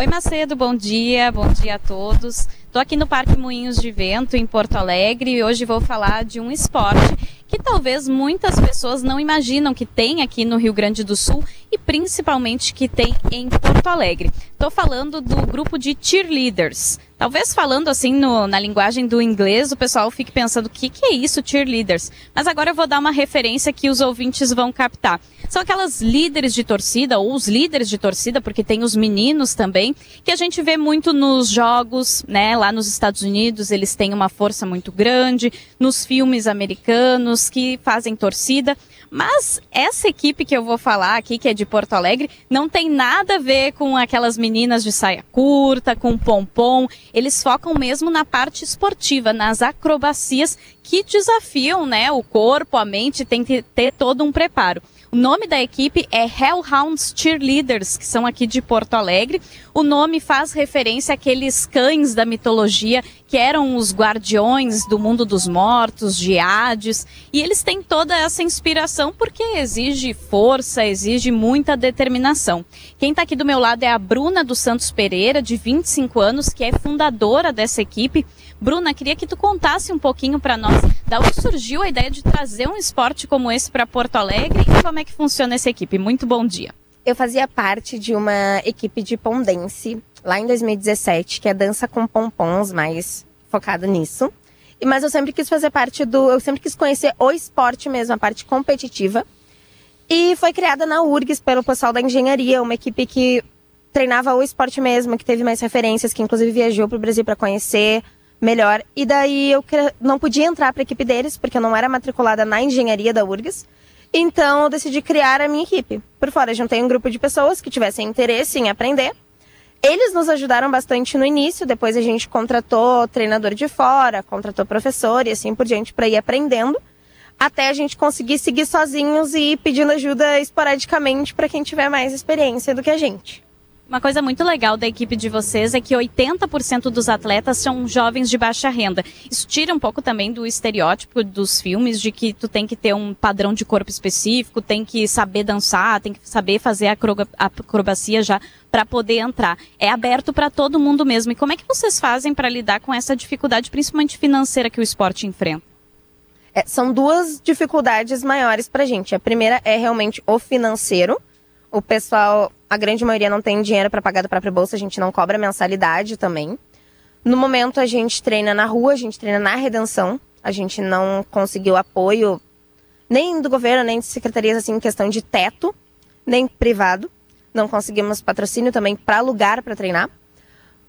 Oi, Macedo, bom dia, bom dia a todos. Estou aqui no Parque Moinhos de Vento, em Porto Alegre, e hoje vou falar de um esporte que talvez muitas pessoas não imaginam que tem aqui no Rio Grande do Sul e principalmente que tem em Porto Alegre. Estou falando do grupo de cheerleaders. Talvez falando assim no, na linguagem do inglês, o pessoal fique pensando o que, que é isso, cheerleaders. Mas agora eu vou dar uma referência que os ouvintes vão captar. São aquelas líderes de torcida, ou os líderes de torcida, porque tem os meninos também, que a gente vê muito nos jogos, né? Lá nos Estados Unidos, eles têm uma força muito grande, nos filmes americanos que fazem torcida. Mas essa equipe que eu vou falar aqui, que é de Porto Alegre, não tem nada a ver com aquelas meninas de saia curta, com pompom. Eles focam mesmo na parte esportiva, nas acrobacias que desafiam, né, o corpo, a mente, tem que ter todo um preparo. O nome da equipe é Hellhounds Cheerleaders, que são aqui de Porto Alegre. O nome faz referência àqueles cães da mitologia que eram os guardiões do mundo dos mortos, de Hades, e eles têm toda essa inspiração porque exige força, exige muita determinação. Quem está aqui do meu lado é a Bruna dos Santos Pereira, de 25 anos, que é fundadora dessa equipe. Bruna, queria que tu contasse um pouquinho para nós da onde surgiu a ideia de trazer um esporte como esse para Porto Alegre e como é que funciona essa equipe. Muito bom dia. Eu fazia parte de uma equipe de pondense lá em 2017, que é dança com pompons, mais focada nisso. Mas eu sempre quis fazer parte do. Eu sempre quis conhecer o esporte mesmo, a parte competitiva. E foi criada na URGS pelo pessoal da engenharia, uma equipe que treinava o esporte mesmo, que teve mais referências, que inclusive viajou para o Brasil para conhecer melhor. E daí eu não podia entrar para a equipe deles, porque eu não era matriculada na engenharia da URGS. Então eu decidi criar a minha equipe. Por fora, juntei um grupo de pessoas que tivessem interesse em aprender. Eles nos ajudaram bastante no início, depois a gente contratou treinador de fora, contratou professor e assim por diante para ir aprendendo, até a gente conseguir seguir sozinhos e ir pedindo ajuda esporadicamente para quem tiver mais experiência do que a gente. Uma coisa muito legal da equipe de vocês é que 80% dos atletas são jovens de baixa renda. Isso tira um pouco também do estereótipo dos filmes de que tu tem que ter um padrão de corpo específico, tem que saber dançar, tem que saber fazer a acrobacia já para poder entrar. É aberto para todo mundo mesmo. E como é que vocês fazem para lidar com essa dificuldade, principalmente financeira, que o esporte enfrenta? É, são duas dificuldades maiores para gente. A primeira é realmente o financeiro. O pessoal a grande maioria não tem dinheiro para pagar da própria bolsa, a gente não cobra mensalidade também. No momento a gente treina na rua, a gente treina na redenção. A gente não conseguiu apoio nem do governo, nem de secretarias assim em questão de teto, nem privado. Não conseguimos patrocínio também para lugar para treinar.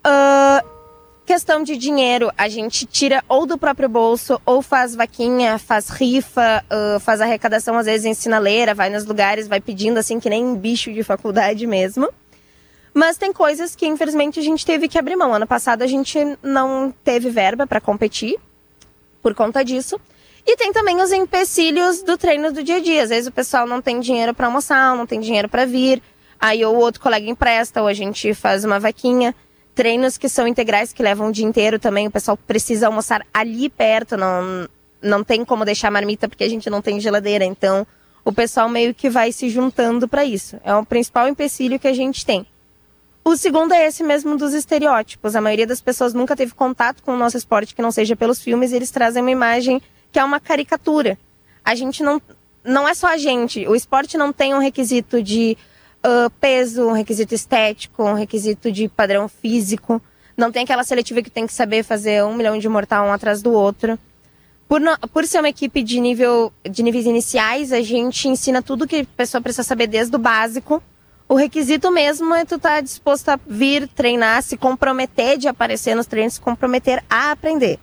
Uh, Questão de dinheiro, a gente tira ou do próprio bolso, ou faz vaquinha, faz rifa, uh, faz arrecadação, às vezes em sinaleira, vai nos lugares, vai pedindo assim, que nem bicho de faculdade mesmo. Mas tem coisas que, infelizmente, a gente teve que abrir mão. Ano passado a gente não teve verba para competir por conta disso. E tem também os empecilhos do treino do dia a dia. Às vezes o pessoal não tem dinheiro para almoçar, não tem dinheiro para vir. Aí o outro colega empresta, ou a gente faz uma vaquinha treinos que são integrais, que levam o dia inteiro também. O pessoal precisa almoçar ali perto, não, não tem como deixar a marmita porque a gente não tem geladeira. Então, o pessoal meio que vai se juntando para isso. É o principal empecilho que a gente tem. O segundo é esse mesmo dos estereótipos. A maioria das pessoas nunca teve contato com o nosso esporte que não seja pelos filmes e eles trazem uma imagem que é uma caricatura. A gente não. Não é só a gente. O esporte não tem um requisito de uh, peso, um requisito estético, um requisito de padrão físico. Não tem aquela seletiva que tem que saber fazer um milhão de mortal um atrás do outro. Por, no, por ser uma equipe de, nível, de níveis iniciais, a gente ensina tudo que a pessoa precisa saber desde o básico. O requisito mesmo é tu estar tá disposto a vir treinar, se comprometer de aparecer nos treinos, se comprometer a aprender.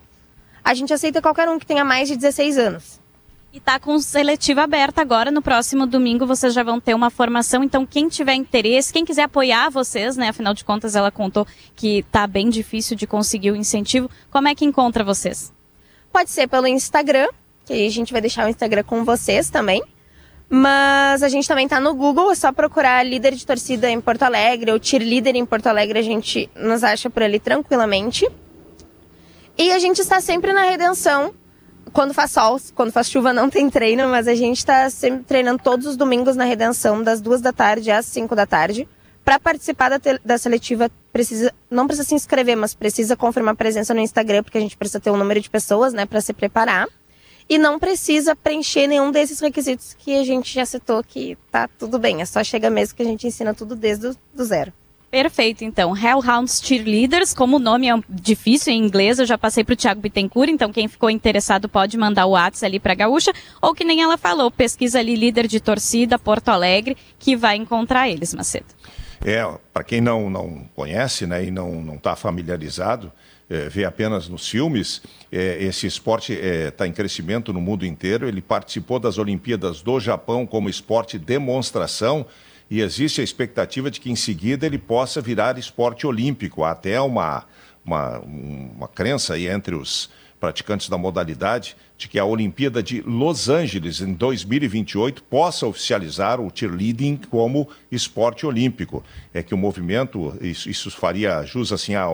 A gente aceita qualquer um que tenha mais de 16 anos. E tá com seletiva aberta agora. No próximo domingo vocês já vão ter uma formação. Então, quem tiver interesse, quem quiser apoiar vocês, né? Afinal de contas, ela contou que tá bem difícil de conseguir o incentivo. Como é que encontra vocês? Pode ser pelo Instagram, que a gente vai deixar o Instagram com vocês também. Mas a gente também tá no Google, é só procurar líder de torcida em Porto Alegre ou cheerleader em Porto Alegre, a gente nos acha por ali tranquilamente. E a gente está sempre na redenção, quando faz sol, quando faz chuva não tem treino, mas a gente está sempre treinando todos os domingos na Redenção, das duas da tarde às cinco da tarde, Para participar da, da, seletiva, precisa, não precisa se inscrever, mas precisa confirmar presença no Instagram, porque a gente precisa ter um número de pessoas, né, para se preparar. E não precisa preencher nenhum desses requisitos que a gente já citou, que tá tudo bem. É só chega mesmo que a gente ensina tudo desde o zero. Perfeito, então. Hellhounds Cheerleaders, como o nome é difícil em inglês, eu já passei para o Thiago Bittencourt, então quem ficou interessado pode mandar o WhatsApp ali para a Gaúcha, ou que nem ela falou, pesquisa ali líder de torcida Porto Alegre, que vai encontrar eles, Macedo. É, para quem não, não conhece né, e não está familiarizado, é, vê apenas nos filmes, é, esse esporte está é, tá em crescimento no mundo inteiro. Ele participou das Olimpíadas do Japão como esporte demonstração e existe a expectativa de que em seguida ele possa virar esporte olímpico. Há até uma, uma, uma crença aí entre os praticantes da modalidade de que a Olimpíada de Los Angeles em 2028 possa oficializar o cheerleading como esporte olímpico. É que o movimento, isso, isso faria jus assim à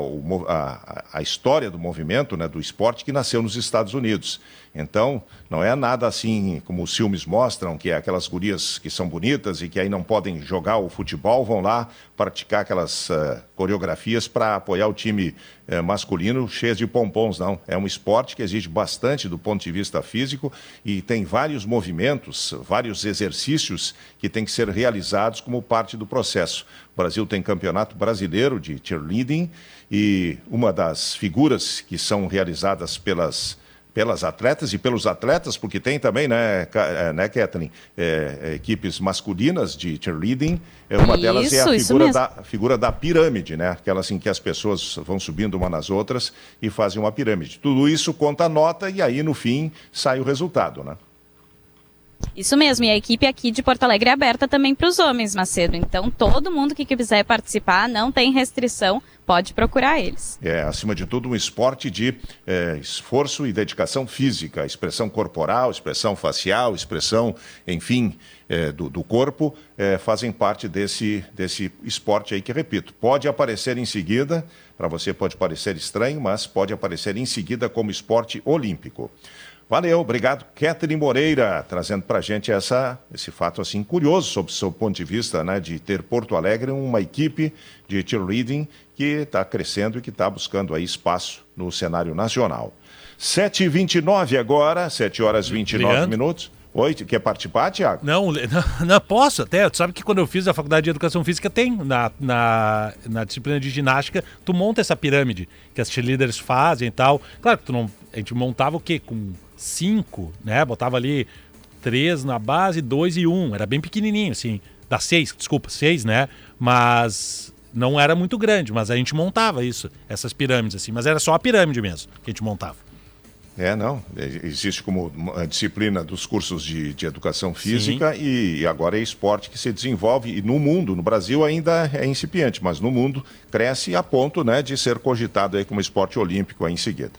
a, a, história do movimento, né, do esporte que nasceu nos Estados Unidos. Então, não é nada assim como os filmes mostram, que é aquelas gurias que são bonitas e que aí não podem jogar o futebol, vão lá praticar aquelas uh, coreografias para apoiar o time uh, masculino cheio de pompons, não. É um esporte que exige bastante do ponto de vista físico e tem vários movimentos, vários exercícios que têm que ser realizados como parte do processo. O Brasil tem campeonato brasileiro de cheerleading e uma das figuras que são realizadas pelas pelas atletas e pelos atletas, porque tem também, né, é, né Kathleen, é, equipes masculinas de cheerleading. Uma isso, delas é a figura da, a figura da pirâmide, né? Aquela assim que as pessoas vão subindo uma nas outras e fazem uma pirâmide. Tudo isso conta a nota e aí, no fim, sai o resultado, né? Isso mesmo, e a equipe aqui de Porto Alegre é aberta também para os homens, Macedo. Então, todo mundo que quiser participar, não tem restrição, pode procurar eles. É, acima de tudo, um esporte de é, esforço e dedicação física, expressão corporal, expressão facial, expressão, enfim, é, do, do, corpo, é, fazem parte desse, desse esporte aí que, repito, pode aparecer em seguida, para você pode parecer estranho, mas pode aparecer em seguida como esporte olímpico. Valeu, obrigado. Catherine Moreira, trazendo para a gente essa, esse fato assim curioso sobre o seu ponto de vista né, de ter Porto Alegre uma equipe de cheerleading que está crescendo e que está buscando aí espaço no cenário nacional. 7h29 agora, 7 horas e 29 Leandro. minutos. Oi, quer participar, Tiago? Não, não, não, posso até. Tu sabe que quando eu fiz a faculdade de educação física tem na, na, na disciplina de ginástica, tu monta essa pirâmide que as cheerleaders fazem e tal. Claro que tu não. A gente montava o quê? Com cinco, né? Botava ali três na base, dois e um. Era bem pequenininho, assim. Da seis, desculpa, seis, né? Mas não era muito grande, mas a gente montava isso, essas pirâmides, assim. Mas era só a pirâmide mesmo que a gente montava. É, não. Existe como a disciplina dos cursos de, de educação física e, e, agora é esporte que se desenvolve. E no mundo, no Brasil ainda é incipiente, mas no mundo cresce a ponto né, de ser cogitado aí como esporte olímpico aí em seguida.